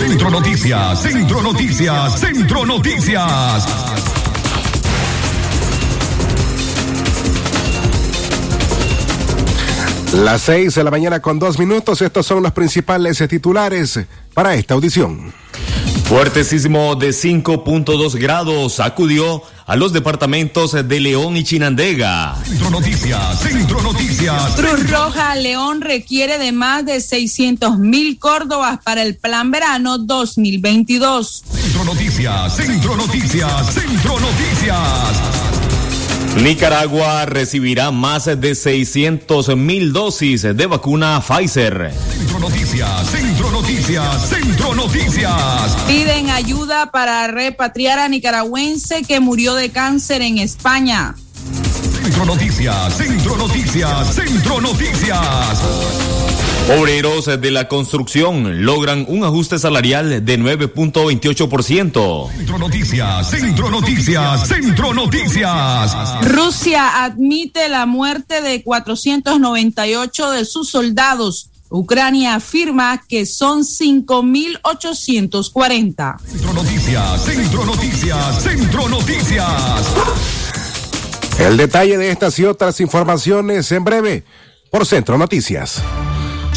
Centro Noticias, Centro Noticias, Centro Noticias. Las seis de la mañana con dos minutos, estos son los principales titulares para esta audición. Fuerte sismo de 5.2 grados sacudió a los departamentos de León y Chinandega. Centro Noticias, Centro Noticias. Cruz Roja León requiere de más de 600 mil córdobas para el plan verano 2022. Centro Noticias, Centro Noticias, Centro Noticias. Nicaragua recibirá más de 600 mil dosis de vacuna Pfizer. Centro Noticias, Centro Noticias, Centro Noticias. Piden ayuda para repatriar a nicaragüense que murió de cáncer en España. Centro Noticias, Centro Noticias, Centro Noticias. Obreros de la construcción logran un ajuste salarial de 9.28%. Centro Noticias, Centro Noticias, Centro Noticias. Rusia admite la muerte de 498 de sus soldados. Ucrania afirma que son 5.840. Centro Noticias, Centro Noticias, Centro Noticias. El detalle de estas y otras informaciones en breve por Centro Noticias.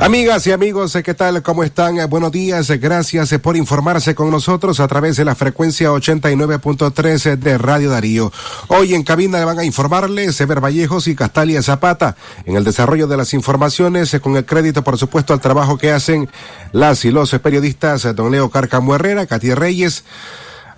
Amigas y amigos, ¿qué tal? ¿Cómo están? Buenos días. Gracias por informarse con nosotros a través de la frecuencia 89.3 de Radio Darío. Hoy en cabina le van a informarles Ever Vallejos y Castalia Zapata en el desarrollo de las informaciones con el crédito, por supuesto, al trabajo que hacen las y los periodistas don Leo Carcamo Herrera, Katy Reyes,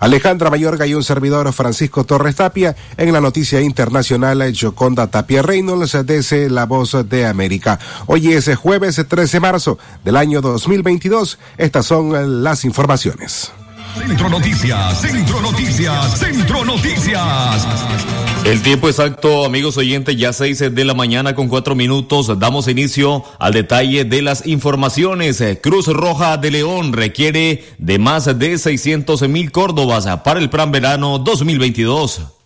Alejandra Mayorga y un servidor Francisco Torres Tapia en la noticia internacional Joconda Tapia Reynolds desde La Voz de América. Hoy es jueves 13 de marzo del año 2022. Estas son las informaciones. Centro Noticias, Centro Noticias, Centro Noticias. El tiempo exacto, amigos oyentes, ya seis de la mañana con cuatro minutos. Damos inicio al detalle de las informaciones. Cruz Roja de León requiere de más de 600 mil córdobas para el plan verano 2022.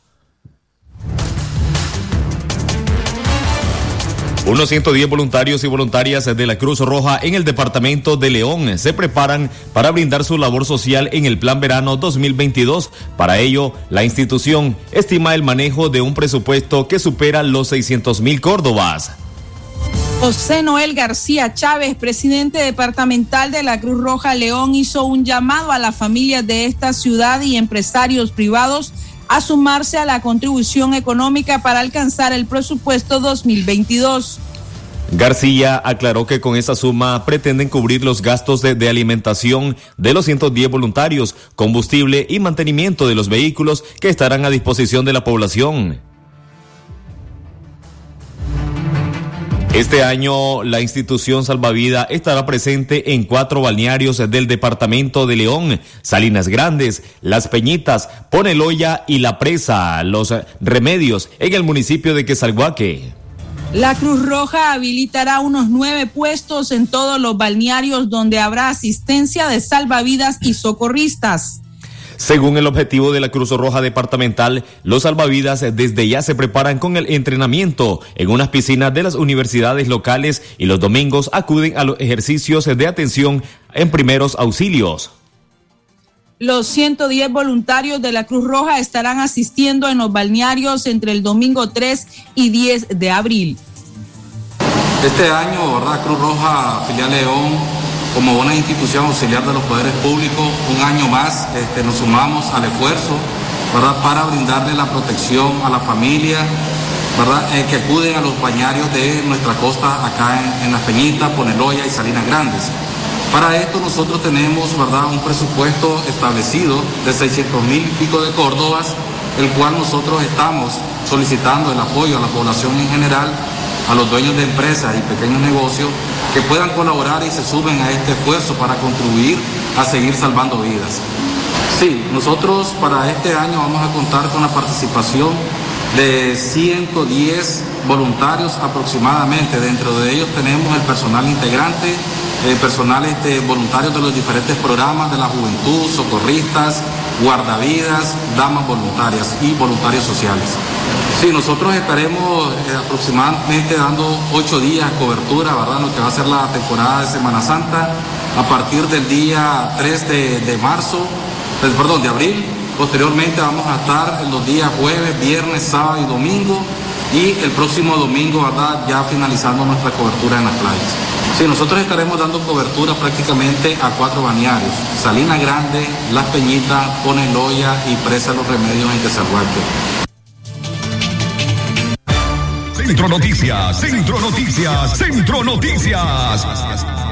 Unos 110 voluntarios y voluntarias de la Cruz Roja en el departamento de León se preparan para brindar su labor social en el Plan Verano 2022. Para ello, la institución estima el manejo de un presupuesto que supera los 600 mil córdobas. José Noel García Chávez, presidente departamental de la Cruz Roja León, hizo un llamado a las familias de esta ciudad y empresarios privados a sumarse a la contribución económica para alcanzar el presupuesto 2022. García aclaró que con esa suma pretenden cubrir los gastos de, de, alimentación de los 110 voluntarios, combustible y mantenimiento de los vehículos que estarán a disposición de la población. Este año la institución Salvavida estará presente en cuatro balnearios del departamento de León, Salinas Grandes, Las Peñitas, Poneloya y La Presa, Los Remedios, en el municipio de Quesalguaque. La Cruz Roja habilitará unos nueve puestos en todos los balnearios donde habrá asistencia de salvavidas y socorristas. Según el objetivo de la Cruz Roja Departamental, los salvavidas desde ya se preparan con el entrenamiento en unas piscinas de las universidades locales y los domingos acuden a los ejercicios de atención en primeros auxilios. Los 110 voluntarios de la Cruz Roja estarán asistiendo en los balnearios entre el domingo 3 y 10 de abril. Este año, ¿verdad? Cruz Roja, filial León, como una institución auxiliar de los poderes públicos, un año más este, nos sumamos al esfuerzo ¿verdad? para brindarle la protección a la familia ¿verdad? Eh, que acuden a los bañarios de nuestra costa acá en, en Las Peñitas, Poneloya y Salinas Grandes. Para esto nosotros tenemos ¿verdad? un presupuesto establecido de 600 mil pico de córdobas, el cual nosotros estamos solicitando el apoyo a la población en general, a los dueños de empresas y pequeños negocios, que puedan colaborar y se suben a este esfuerzo para contribuir a seguir salvando vidas. Sí, nosotros para este año vamos a contar con la participación de 110 voluntarios aproximadamente. Dentro de ellos tenemos el personal integrante, el personal este, voluntarios de los diferentes programas de la juventud, socorristas, guardavidas, damas voluntarias y voluntarios sociales. Sí, nosotros estaremos eh, aproximadamente dando ocho días de cobertura, ¿verdad? Lo que va a ser la temporada de Semana Santa a partir del día 3 de, marzo, eh, perdón, de abril. Posteriormente vamos a estar los días jueves, viernes, sábado y domingo y el próximo domingo, ¿verdad? Ya finalizando nuestra cobertura en las playas. Sí, nosotros estaremos dando cobertura prácticamente a cuatro bañarios. Salina Grande, Las Peñitas, Poneloya y Presa Los Remedios en Quesalhuaque. Centro Noticias, Centro Noticias, Centro Noticias.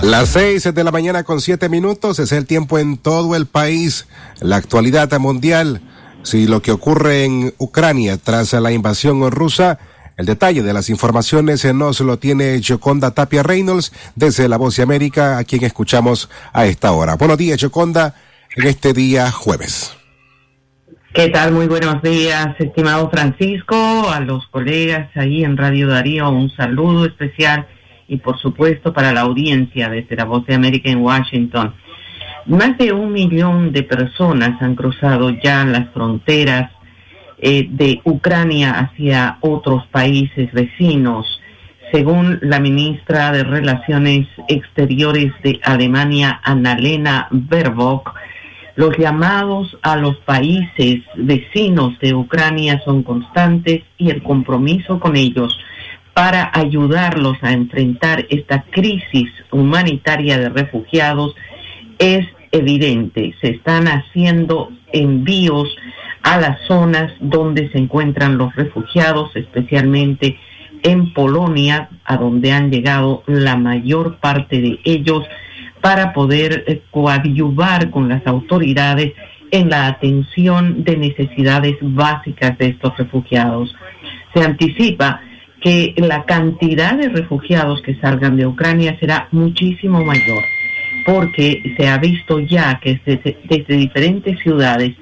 Las seis de la mañana con siete minutos es el tiempo en todo el país. La actualidad mundial. Si lo que ocurre en Ucrania tras la invasión rusa el detalle de las informaciones eh, nos lo tiene Joconda Tapia Reynolds desde La Voz de América, a quien escuchamos a esta hora. Buenos días, Joconda, en este día jueves. ¿Qué tal? Muy buenos días, estimado Francisco, a los colegas ahí en Radio Darío, un saludo especial y por supuesto para la audiencia desde La Voz de América en Washington. Más de un millón de personas han cruzado ya las fronteras eh, de Ucrania hacia otros países vecinos. Según la ministra de Relaciones Exteriores de Alemania, Annalena Baerbock, los llamados a los países vecinos de Ucrania son constantes y el compromiso con ellos para ayudarlos a enfrentar esta crisis humanitaria de refugiados es evidente. Se están haciendo envíos a las zonas donde se encuentran los refugiados, especialmente en Polonia, a donde han llegado la mayor parte de ellos, para poder eh, coadyuvar con las autoridades en la atención de necesidades básicas de estos refugiados. Se anticipa que la cantidad de refugiados que salgan de Ucrania será muchísimo mayor, porque se ha visto ya que desde, diferentes ciudades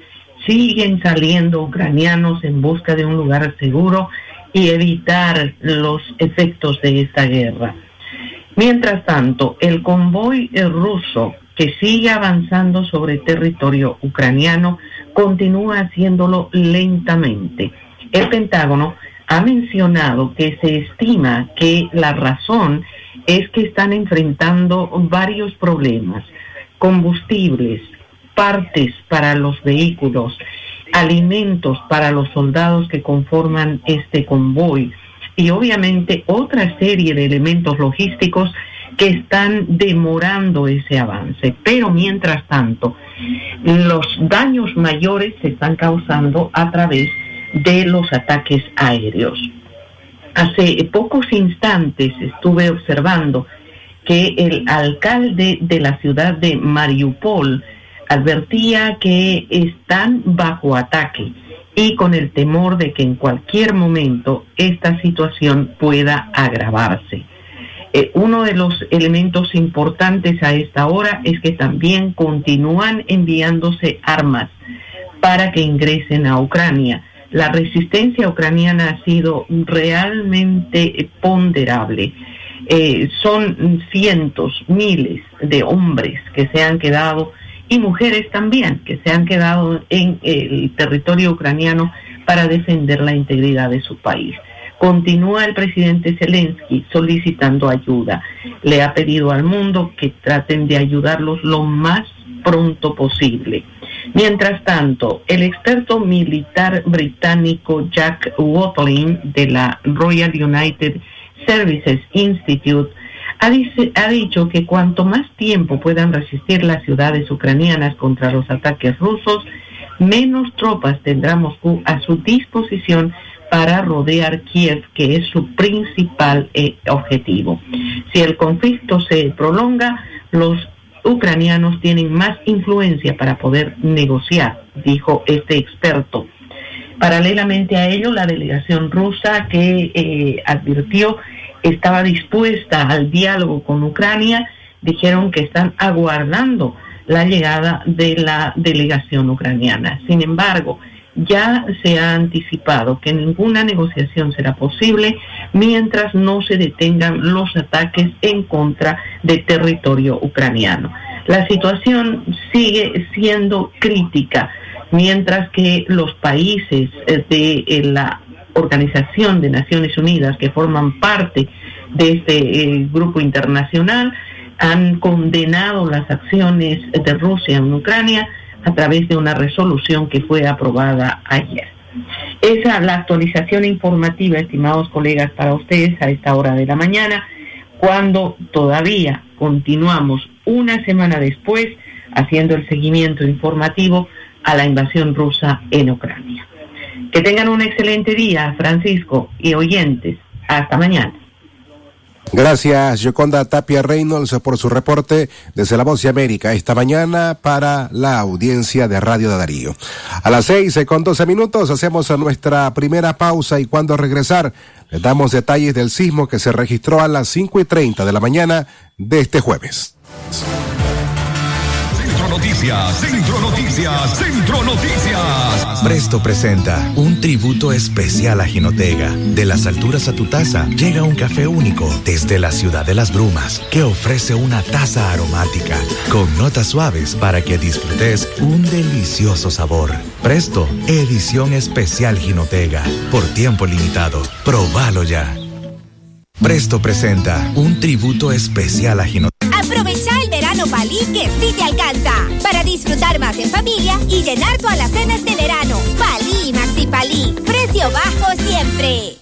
siguen saliendo ucranianos en busca de un lugar seguro y evitar los efectos de esta guerra. Mientras tanto, el convoy ruso que sigue avanzando sobre territorio ucraniano continúa haciéndolo lentamente. El Pentágono ha mencionado que se estima que la razón es que están enfrentando varios problemas, combustibles, partes para los vehículos, alimentos para los soldados que conforman este convoy y obviamente otra serie de elementos logísticos que están demorando ese avance. Pero mientras tanto, los daños mayores se están causando a través de los ataques aéreos. Hace pocos instantes estuve observando que el alcalde de la ciudad de Mariupol, advertía que están bajo ataque y con el temor de que en cualquier momento esta situación pueda agravarse. Eh, uno de los elementos importantes a esta hora es que también continúan enviándose armas para que ingresen a Ucrania. La resistencia ucraniana ha sido realmente ponderable. Eh, son cientos, miles de hombres que se han quedado y mujeres también que se han quedado en el territorio ucraniano para defender la integridad de su país. Continúa el presidente Zelensky solicitando ayuda. Le ha pedido al mundo que traten de ayudarlos lo más pronto posible. Mientras tanto, el experto militar británico Jack Watling de la Royal United Services Institute ha, dicho que cuanto más tiempo puedan resistir las ciudades ucranianas contra los ataques rusos, menos tropas tendrá Moscú a su disposición para rodear Kiev, que es su principal eh, objetivo. Si el conflicto se prolonga, los ucranianos tienen más influencia para poder negociar, dijo este experto. Paralelamente a ello, la delegación rusa que eh, advirtió estaba dispuesta al diálogo con Ucrania, dijeron que están aguardando la llegada de la delegación ucraniana. Sin embargo, ya se ha anticipado que ninguna negociación será posible mientras no se detengan los ataques en contra del territorio ucraniano. La situación sigue siendo crítica, mientras que los países eh, de eh, la Organización de Naciones Unidas que forman parte de este eh, grupo internacional han condenado las acciones de Rusia en Ucrania a través de una resolución que fue aprobada ayer. Esa es la actualización informativa, estimados colegas, para ustedes a esta hora de la mañana, cuando todavía continuamos una semana después haciendo el seguimiento informativo a la invasión rusa en Ucrania. Que tengan un excelente día, Francisco y oyentes. Hasta mañana. Gracias, Yoconda Tapia Reynolds, por su reporte desde La Voz de América esta mañana para la audiencia de Radio de Darío. A las seis con doce minutos hacemos nuestra primera pausa y cuando regresar les damos detalles del sismo que se registró a las cinco y treinta de la mañana de este jueves. Noticias, Centro Noticias, Centro Noticias. Presto presenta un tributo especial a Jinotega. De las alturas a tu taza llega un café único desde la ciudad de las brumas que ofrece una taza aromática con notas suaves para que disfrutes un delicioso sabor. Presto, edición especial Jinotega. Por tiempo limitado. Probalo ya. Presto presenta un tributo especial a Jinotega. Aprovecha Palí que sí te alcanza para disfrutar más en familia y llenar todas las cenas de verano. Palí Maxi Palí, precio bajo siempre.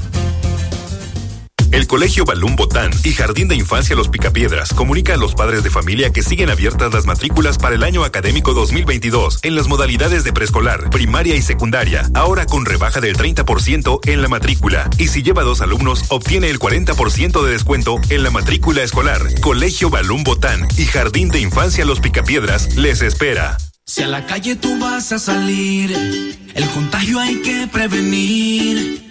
El Colegio Balún Botán y Jardín de Infancia Los Picapiedras comunica a los padres de familia que siguen abiertas las matrículas para el año académico 2022 en las modalidades de preescolar, primaria y secundaria, ahora con rebaja del 30% en la matrícula. Y si lleva dos alumnos, obtiene el 40% de descuento en la matrícula escolar. Colegio Balún Botán y Jardín de Infancia Los Picapiedras les espera. Si a la calle tú vas a salir, el contagio hay que prevenir.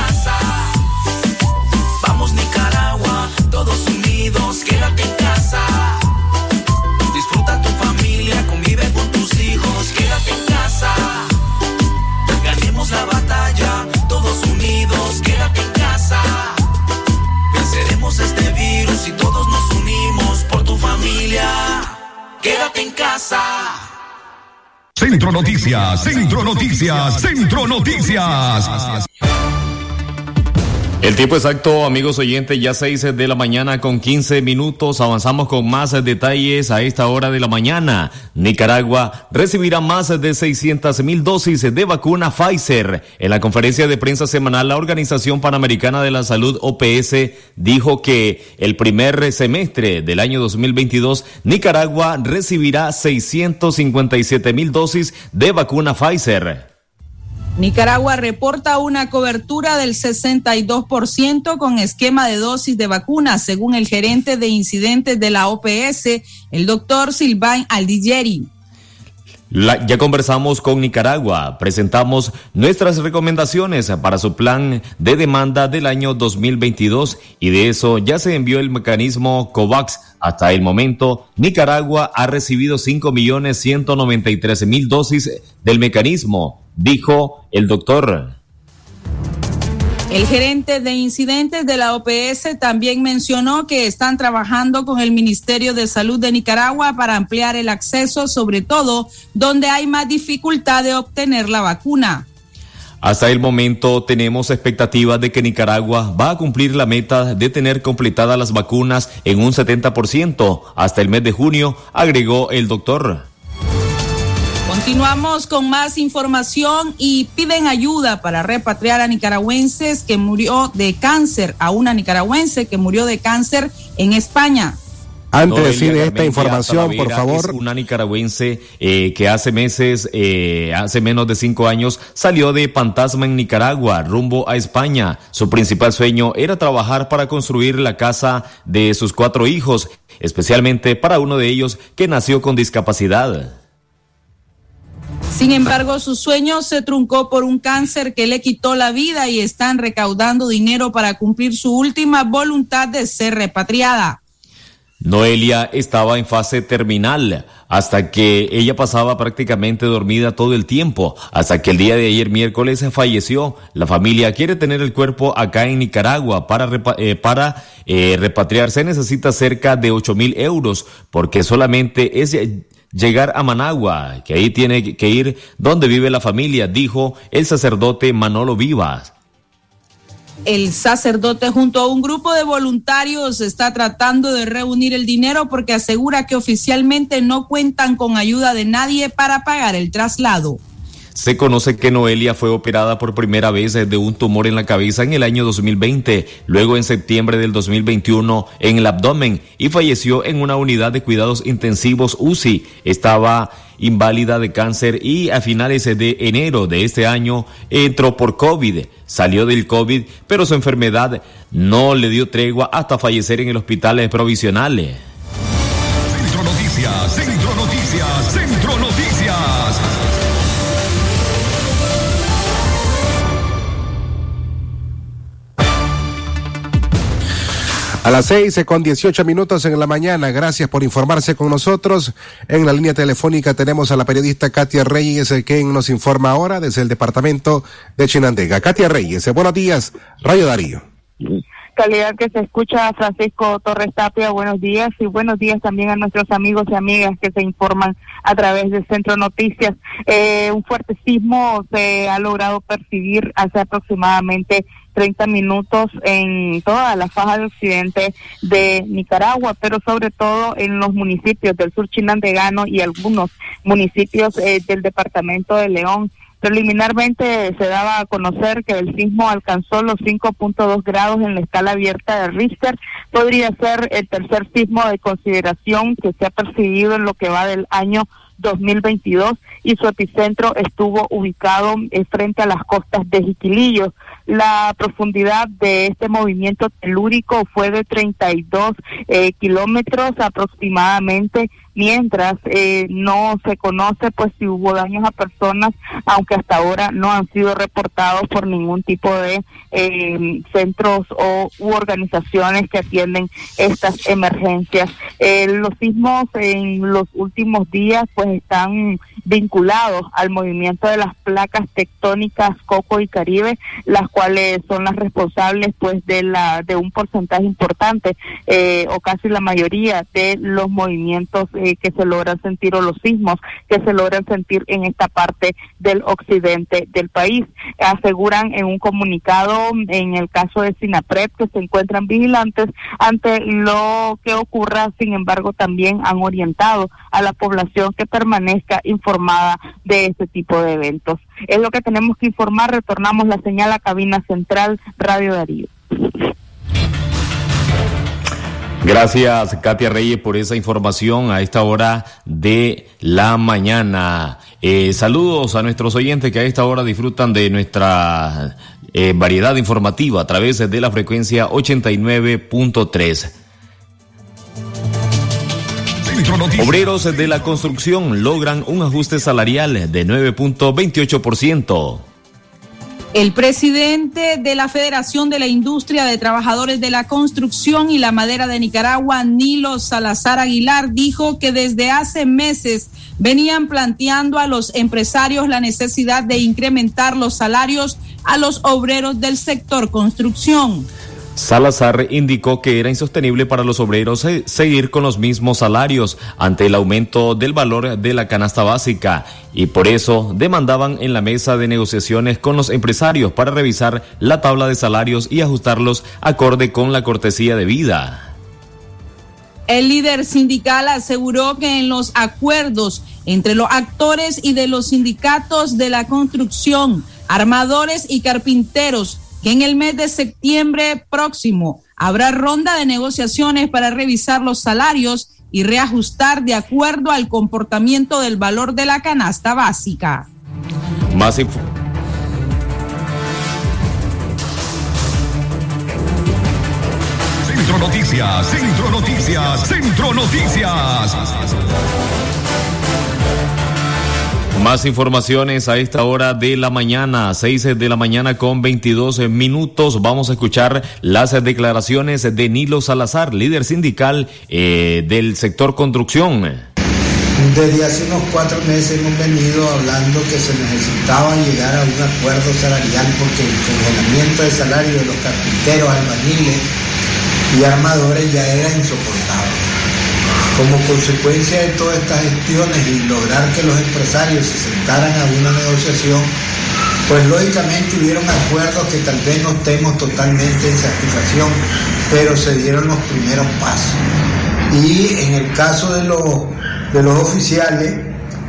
En casa. Centro Noticias, Centro Noticias, Centro Noticias. El tiempo exacto, amigos oyentes, ya seis de la mañana con 15 minutos. Avanzamos con más detalles a esta hora de la mañana. Nicaragua recibirá más de 600 mil dosis de vacuna Pfizer. En la conferencia de prensa semanal, la Organización Panamericana de la Salud, OPS, dijo que el primer semestre del año 2022, Nicaragua recibirá 657 mil dosis de vacuna Pfizer. Nicaragua reporta una cobertura del 62% con esquema de dosis de vacunas, según el gerente de incidentes de la OPS, el doctor Silvain Aldigeri. Ya conversamos con Nicaragua, presentamos nuestras recomendaciones para su plan de demanda del año 2022 y de eso ya se envió el mecanismo COVAX. Hasta el momento, Nicaragua ha recibido 5.193.000 dosis del mecanismo, dijo el doctor. El gerente de incidentes de la OPS también mencionó que están trabajando con el Ministerio de Salud de Nicaragua para ampliar el acceso, sobre todo donde hay más dificultad de obtener la vacuna. Hasta el momento tenemos expectativas de que Nicaragua va a cumplir la meta de tener completadas las vacunas en un 70% hasta el mes de junio, agregó el doctor. Continuamos con más información y piden ayuda para repatriar a nicaragüenses que murió de cáncer, a una nicaragüense que murió de cáncer en España. Antes de esta información, por favor. Es una nicaragüense eh, que hace meses, eh, hace menos de cinco años, salió de Fantasma en Nicaragua, rumbo a España. Su principal sueño era trabajar para construir la casa de sus cuatro hijos, especialmente para uno de ellos que nació con discapacidad. Sin embargo, su sueño se truncó por un cáncer que le quitó la vida y están recaudando dinero para cumplir su última voluntad de ser repatriada. Noelia estaba en fase terminal hasta que ella pasaba prácticamente dormida todo el tiempo, hasta que el día de ayer miércoles falleció. La familia quiere tener el cuerpo acá en Nicaragua para, eh, para eh, repatriarse. Necesita cerca de 8 mil euros porque solamente es llegar a Managua, que ahí tiene que ir donde vive la familia, dijo el sacerdote Manolo Vivas. El sacerdote junto a un grupo de voluntarios está tratando de reunir el dinero porque asegura que oficialmente no cuentan con ayuda de nadie para pagar el traslado. Se conoce que Noelia fue operada por primera vez de un tumor en la cabeza en el año 2020, luego en septiembre del 2021 en el abdomen y falleció en una unidad de cuidados intensivos UCI. Estaba inválida de cáncer y a finales de enero de este año entró por COVID. Salió del COVID, pero su enfermedad no le dio tregua hasta fallecer en el hospital provisional. Centro Noticias, A las seis con dieciocho minutos en la mañana. Gracias por informarse con nosotros. En la línea telefónica tenemos a la periodista Katia Reyes, eh, quien nos informa ahora desde el departamento de Chinandega. Katia Reyes, eh, buenos días, Radio Darío. Calidad que se escucha Francisco Torres Tapia, buenos días y buenos días también a nuestros amigos y amigas que se informan a través del Centro Noticias. Eh, un fuerte sismo se ha logrado percibir hace aproximadamente 30 minutos en toda la faja de occidente de Nicaragua, pero sobre todo en los municipios del sur chinandegano y algunos municipios eh, del departamento de León. Preliminarmente se daba a conocer que el sismo alcanzó los 5.2 grados en la escala abierta de Richter. Podría ser el tercer sismo de consideración que se ha percibido en lo que va del año 2022 y su epicentro estuvo ubicado eh, frente a las costas de Jiquilillo. La profundidad de este movimiento telúrico fue de 32 eh, kilómetros aproximadamente mientras eh, no se conoce pues si hubo daños a personas, aunque hasta ahora no han sido reportados por ningún tipo de eh, centros o u organizaciones que atienden estas emergencias. Eh, los sismos en los últimos días pues están vinculados al movimiento de las placas tectónicas Coco y Caribe, las cuales son las responsables pues de la de un porcentaje importante o casi la mayoría de los movimientos eh, que se logran sentir o los sismos que se logran sentir en esta parte del occidente del país. Aseguran en un comunicado, en el caso de Sinapred, que se encuentran vigilantes ante lo que ocurra, sin embargo, también han orientado a la población que permanezca informada de este tipo de eventos. Es lo que tenemos que informar. Retornamos la señal a cabina central Radio Darío. Gracias, Katia Reyes, por esa información a esta hora de la mañana. Eh, saludos a nuestros oyentes que a esta hora disfrutan de nuestra eh, variedad informativa a través de la frecuencia 89.3. Obreros de la construcción logran un ajuste salarial de 9.28%. El presidente de la Federación de la Industria de Trabajadores de la Construcción y la Madera de Nicaragua, Nilo Salazar Aguilar, dijo que desde hace meses venían planteando a los empresarios la necesidad de incrementar los salarios a los obreros del sector construcción. Salazar indicó que era insostenible para los obreros seguir con los mismos salarios ante el aumento del valor de la canasta básica y por eso demandaban en la mesa de negociaciones con los empresarios para revisar la tabla de salarios y ajustarlos acorde con la cortesía de vida. El líder sindical aseguró que en los acuerdos entre los actores y de los sindicatos de la construcción, armadores y carpinteros, que en el mes de septiembre próximo habrá ronda de negociaciones para revisar los salarios y reajustar de acuerdo al comportamiento del valor de la canasta básica. Más Centro Noticias, Centro Noticias, Centro Noticias. Más informaciones a esta hora de la mañana, 6 de la mañana con 22 minutos. Vamos a escuchar las declaraciones de Nilo Salazar, líder sindical eh, del sector construcción. Desde hace unos cuatro meses hemos venido hablando que se necesitaba llegar a un acuerdo salarial porque el congelamiento de salario de los carpinteros, albañiles y armadores ya era insoportable. Como consecuencia de todas estas gestiones y lograr que los empresarios se sentaran a una negociación, pues lógicamente hubieron acuerdos que tal vez no estemos totalmente en satisfacción, pero se dieron los primeros pasos. Y en el caso de los, de los oficiales,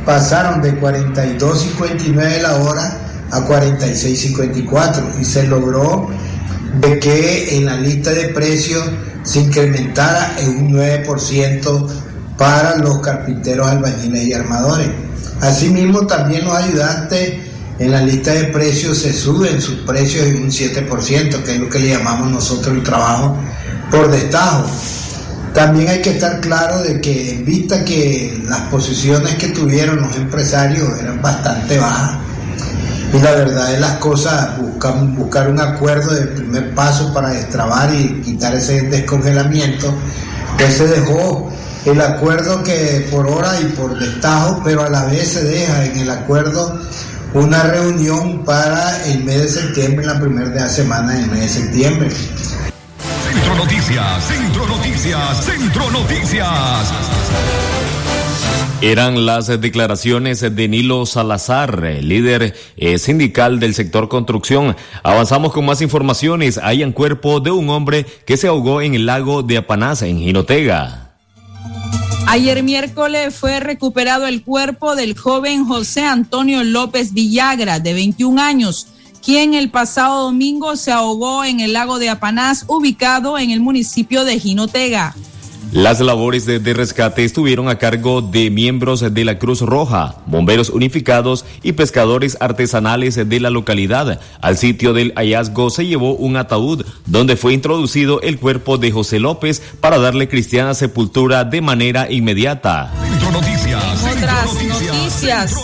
pasaron de 42.59 la hora a 46.54 y se logró de que en la lista de precios se incrementara en un 9% para los carpinteros, albañiles y armadores. Asimismo, también los ayudantes en la lista de precios se suben sus precios en un 7%, que es lo que le llamamos nosotros el trabajo por destajo. También hay que estar claro de que vista que las posiciones que tuvieron los empresarios eran bastante bajas, y la verdad es las cosas, buscar, buscar un acuerdo de primer paso para destrabar y quitar ese descongelamiento, que se dejó el acuerdo que por hora y por destajo, pero a la vez se deja en el acuerdo una reunión para el mes de septiembre, la primera semana del mes de septiembre. Centro Noticias, Centro Noticias, Centro Noticias. Eran las declaraciones de Nilo Salazar, líder eh, sindical del sector construcción. Avanzamos con más informaciones. Hay un cuerpo de un hombre que se ahogó en el lago de Apanás, en Jinotega. Ayer miércoles fue recuperado el cuerpo del joven José Antonio López Villagra, de 21 años, quien el pasado domingo se ahogó en el lago de Apanás, ubicado en el municipio de Jinotega. Las labores de, de, rescate estuvieron a cargo de miembros de la Cruz Roja, bomberos unificados y pescadores artesanales de la localidad. Al sitio del hallazgo se llevó un ataúd donde fue introducido el cuerpo de José López para darle cristiana sepultura de manera inmediata. Noticias, en otras noticias.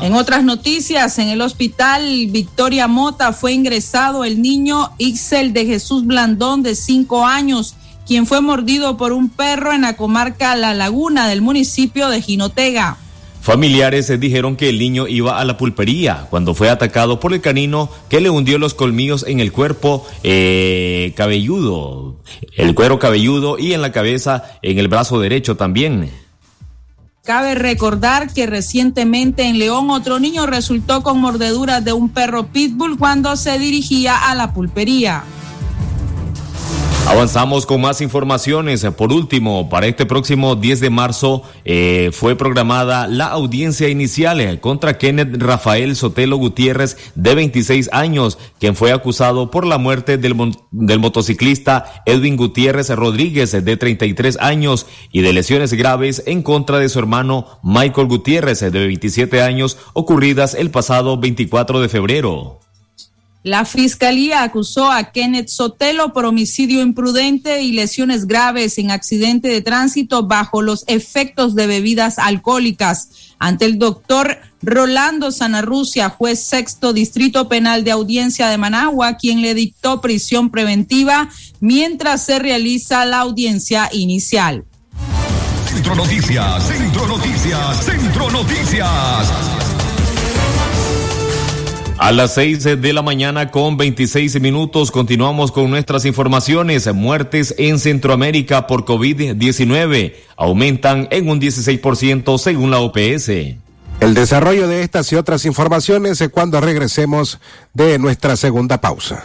En otras noticias, en el hospital Victoria Mota fue ingresado el niño Ixel de Jesús Blandón de cinco años quien fue mordido por un perro en la comarca La Laguna del municipio de Jinotega. Familiares dijeron que el niño iba a la pulpería cuando fue atacado por el canino que le hundió los colmillos en el cuerpo eh, cabelludo, el cuero cabelludo y en la cabeza, en el brazo derecho también. Cabe recordar que recientemente en León otro niño resultó con mordeduras de un perro pitbull cuando se dirigía a la pulpería. Avanzamos con más informaciones. Por último, para este próximo 10 de marzo eh, fue programada la audiencia inicial contra Kenneth Rafael Sotelo Gutiérrez, de 26 años, quien fue acusado por la muerte del, del motociclista Edwin Gutiérrez Rodríguez, de 33 años, y de lesiones graves en contra de su hermano Michael Gutiérrez, de 27 años, ocurridas el pasado 24 de febrero. La fiscalía acusó a Kenneth Sotelo por homicidio imprudente y lesiones graves en accidente de tránsito bajo los efectos de bebidas alcohólicas. Ante el doctor Rolando Sanarrucia, juez sexto distrito penal de audiencia de Managua, quien le dictó prisión preventiva mientras se realiza la audiencia inicial. Centro Noticias, Centro Noticias, Centro Noticias. A las seis de la mañana con 26 minutos continuamos con nuestras informaciones. Muertes en Centroamérica por COVID-19 aumentan en un 16% según la OPS. El desarrollo de estas y otras informaciones cuando regresemos de nuestra segunda pausa.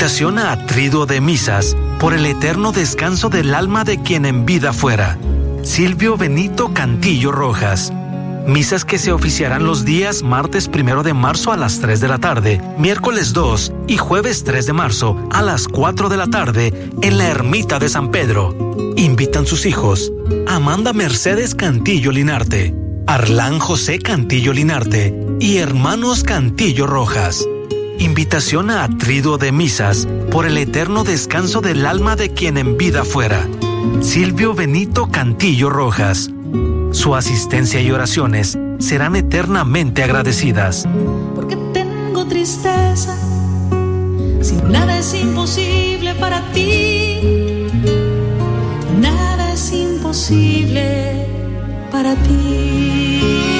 Invitación a Triduo de Misas por el eterno descanso del alma de quien en vida fuera. Silvio Benito Cantillo Rojas. Misas que se oficiarán los días martes primero de marzo a las 3 de la tarde, miércoles 2 y jueves 3 de marzo a las 4 de la tarde en la Ermita de San Pedro. Invitan sus hijos Amanda Mercedes Cantillo Linarte, Arlán José Cantillo Linarte y hermanos Cantillo Rojas. Invitación a Triduo de Misas por el eterno descanso del alma de quien en vida fuera. Silvio Benito Cantillo Rojas. Su asistencia y oraciones serán eternamente agradecidas. Porque tengo tristeza, si nada es imposible para ti, nada es imposible para ti.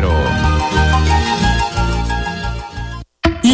doble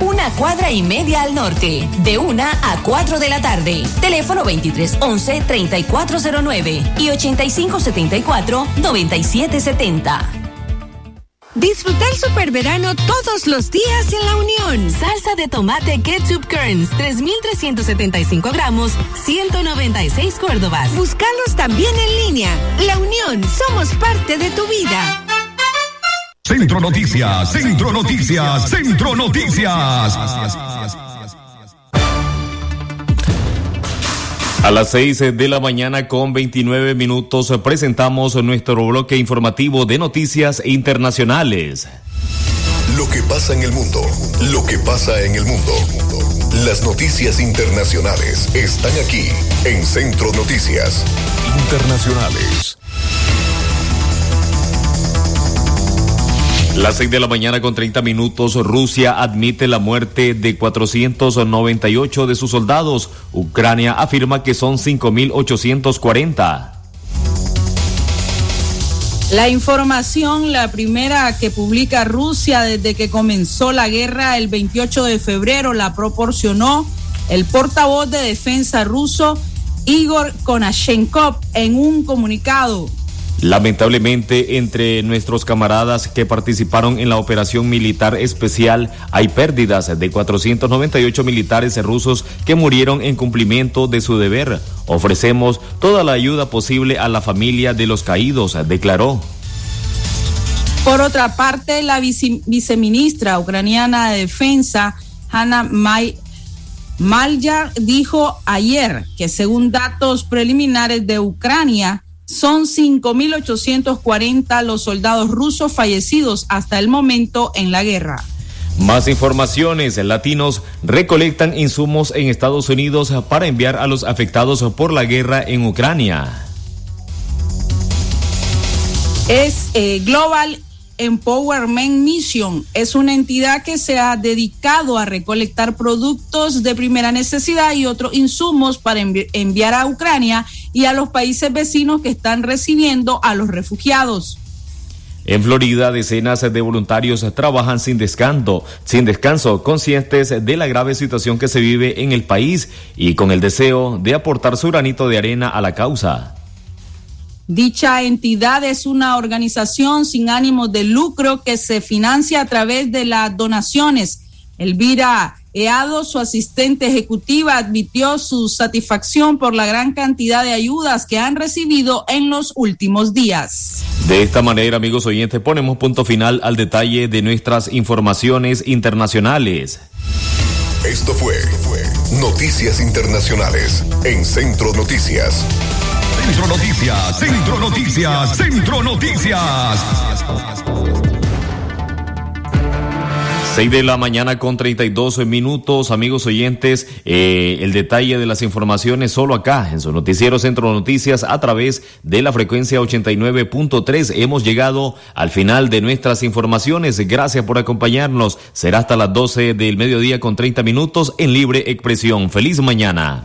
una cuadra y media al norte, de 1 a 4 de la tarde. Teléfono 2311-3409 y 8574-9770. Disfruta el super verano todos los días en La Unión. Salsa de tomate ketchup Kerns, 3,375 gramos, 196 Córdobas. Búscalos también en línea. La Unión, somos parte de tu vida. Centro Noticias, Centro Noticias, Centro Noticias. A las 6 de la mañana con 29 minutos presentamos nuestro bloque informativo de noticias internacionales. Lo que pasa en el mundo, lo que pasa en el mundo. Las noticias internacionales están aquí en Centro Noticias Internacionales. Las 6 de la mañana con 30 minutos, Rusia admite la muerte de 498 de sus soldados. Ucrania afirma que son 5.840. La información, la primera que publica Rusia desde que comenzó la guerra el 28 de febrero, la proporcionó el portavoz de defensa ruso Igor Konashenkov en un comunicado. Lamentablemente, entre nuestros camaradas que participaron en la operación militar especial, hay pérdidas de 498 militares rusos que murieron en cumplimiento de su deber. Ofrecemos toda la ayuda posible a la familia de los caídos, declaró. Por otra parte, la viceministra ucraniana de Defensa, Hanna May Malya, dijo ayer que según datos preliminares de Ucrania, son 5.840 los soldados rusos fallecidos hasta el momento en la guerra. Más informaciones. Latinos recolectan insumos en Estados Unidos para enviar a los afectados por la guerra en Ucrania. Es eh, Global Empowerment Mission. Es una entidad que se ha dedicado a recolectar productos de primera necesidad y otros insumos para enviar a Ucrania y a los países vecinos que están recibiendo a los refugiados. En Florida, decenas de voluntarios trabajan sin descanso, sin descanso, conscientes de la grave situación que se vive en el país y con el deseo de aportar su granito de arena a la causa. Dicha entidad es una organización sin ánimo de lucro que se financia a través de las donaciones. Elvira Eado, su asistente ejecutiva, admitió su satisfacción por la gran cantidad de ayudas que han recibido en los últimos días. De esta manera, amigos oyentes, ponemos punto final al detalle de nuestras informaciones internacionales. Esto fue, fue Noticias Internacionales en Centro Noticias. Centro Noticias, Centro Noticias, Centro Noticias. 6 de la mañana con 32 minutos, amigos oyentes. Eh, el detalle de las informaciones solo acá en su noticiero Centro Noticias a través de la frecuencia 89.3. Hemos llegado al final de nuestras informaciones. Gracias por acompañarnos. Será hasta las 12 del mediodía con 30 minutos en libre expresión. Feliz mañana.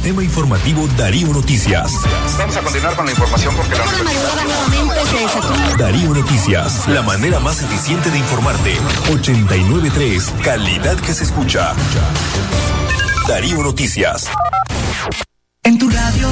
Sistema Informativo Darío Noticias. Vamos a continuar con la información porque la universidad... Darío Noticias, la manera más eficiente de informarte. 893, calidad que se escucha. Darío Noticias. En tu radio